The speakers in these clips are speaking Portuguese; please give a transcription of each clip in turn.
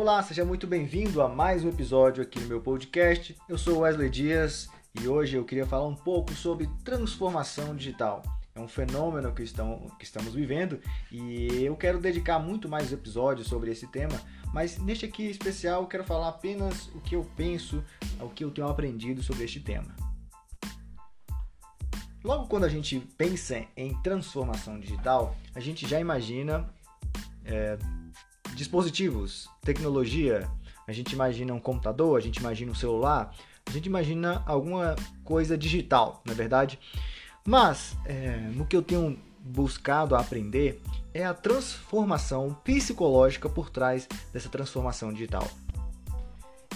Olá, seja muito bem-vindo a mais um episódio aqui no meu podcast. Eu sou Wesley Dias e hoje eu queria falar um pouco sobre transformação digital. É um fenômeno que, estão, que estamos vivendo e eu quero dedicar muito mais episódios sobre esse tema, mas neste aqui especial eu quero falar apenas o que eu penso, o que eu tenho aprendido sobre este tema. Logo quando a gente pensa em transformação digital, a gente já imagina é, dispositivos, tecnologia, a gente imagina um computador, a gente imagina um celular, a gente imagina alguma coisa digital, na é verdade. Mas é, no que eu tenho buscado aprender é a transformação psicológica por trás dessa transformação digital.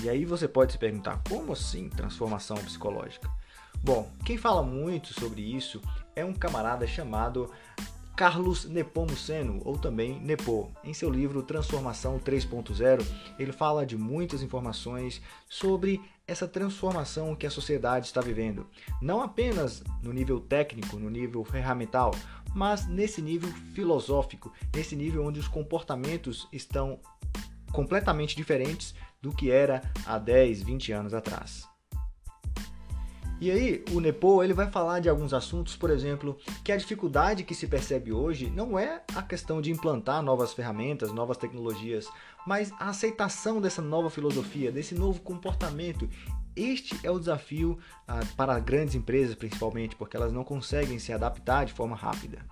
E aí você pode se perguntar, como assim transformação psicológica? Bom, quem fala muito sobre isso é um camarada chamado Carlos Nepomuceno, ou também Nepo. Em seu livro Transformação 3.0, ele fala de muitas informações sobre essa transformação que a sociedade está vivendo. Não apenas no nível técnico, no nível ferramental, mas nesse nível filosófico, nesse nível onde os comportamentos estão completamente diferentes do que era há 10, 20 anos atrás. E aí, o Nepo ele vai falar de alguns assuntos, por exemplo, que a dificuldade que se percebe hoje não é a questão de implantar novas ferramentas, novas tecnologias, mas a aceitação dessa nova filosofia, desse novo comportamento. Este é o desafio ah, para grandes empresas, principalmente, porque elas não conseguem se adaptar de forma rápida.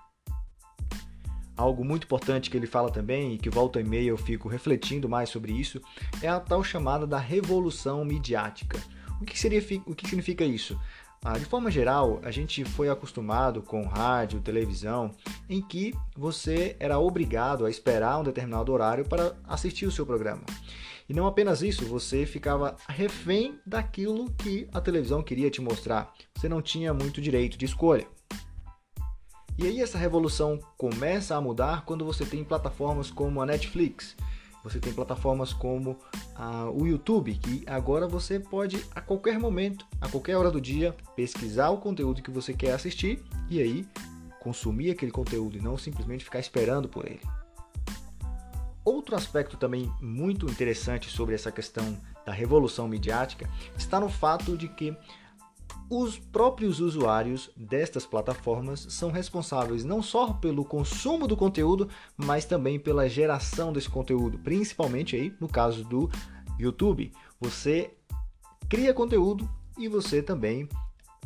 Algo muito importante que ele fala também, e que volta e meia eu fico refletindo mais sobre isso, é a tal chamada da revolução midiática. O que, seria, o que significa isso? Ah, de forma geral, a gente foi acostumado com rádio, televisão, em que você era obrigado a esperar um determinado horário para assistir o seu programa. E não apenas isso, você ficava refém daquilo que a televisão queria te mostrar. Você não tinha muito direito de escolha. E aí essa revolução começa a mudar quando você tem plataformas como a Netflix, você tem plataformas como ah, o YouTube, que agora você pode a qualquer momento, a qualquer hora do dia, pesquisar o conteúdo que você quer assistir e aí consumir aquele conteúdo e não simplesmente ficar esperando por ele. Outro aspecto também muito interessante sobre essa questão da revolução midiática está no fato de que os próprios usuários destas plataformas são responsáveis não só pelo consumo do conteúdo, mas também pela geração desse conteúdo, principalmente aí no caso do YouTube. Você cria conteúdo e você também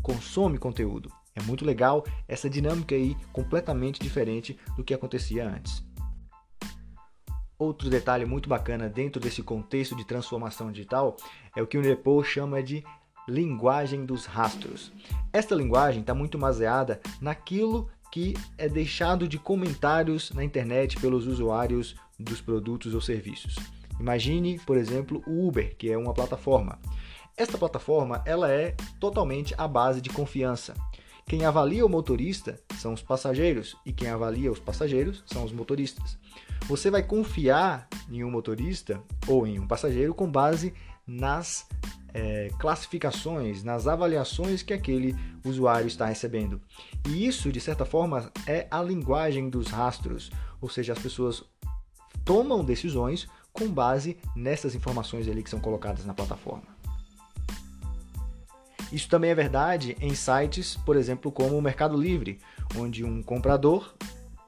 consome conteúdo. É muito legal essa dinâmica aí completamente diferente do que acontecia antes. Outro detalhe muito bacana dentro desse contexto de transformação digital é o que o Nepo chama de linguagem dos rastros. Esta linguagem está muito baseada naquilo que é deixado de comentários na internet pelos usuários dos produtos ou serviços. Imagine, por exemplo, o Uber, que é uma plataforma. Esta plataforma ela é totalmente à base de confiança. Quem avalia o motorista são os passageiros e quem avalia os passageiros são os motoristas. Você vai confiar em um motorista ou em um passageiro com base nas é, classificações, nas avaliações que aquele usuário está recebendo. E isso, de certa forma, é a linguagem dos rastros, ou seja, as pessoas tomam decisões com base nessas informações ali que são colocadas na plataforma. Isso também é verdade em sites, por exemplo, como o Mercado Livre, onde um comprador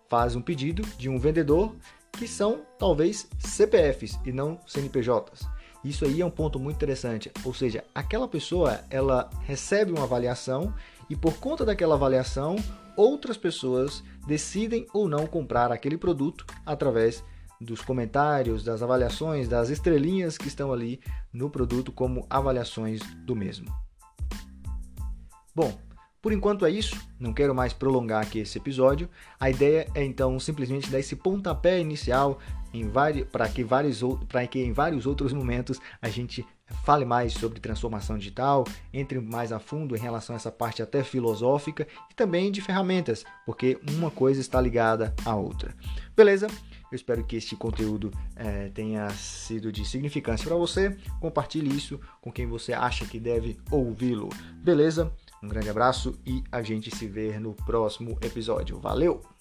faz um pedido de um vendedor que são talvez CPFs e não CNPJs. Isso aí é um ponto muito interessante, ou seja, aquela pessoa ela recebe uma avaliação e por conta daquela avaliação, outras pessoas decidem ou não comprar aquele produto através dos comentários, das avaliações, das estrelinhas que estão ali no produto como avaliações do mesmo. Bom, por enquanto é isso, não quero mais prolongar aqui esse episódio. A ideia é então simplesmente dar esse pontapé inicial para que, que em vários outros momentos a gente fale mais sobre transformação digital, entre mais a fundo em relação a essa parte até filosófica e também de ferramentas, porque uma coisa está ligada à outra. Beleza? Eu espero que este conteúdo é, tenha sido de significância para você. Compartilhe isso com quem você acha que deve ouvi-lo. Beleza? Um grande abraço e a gente se vê no próximo episódio. Valeu!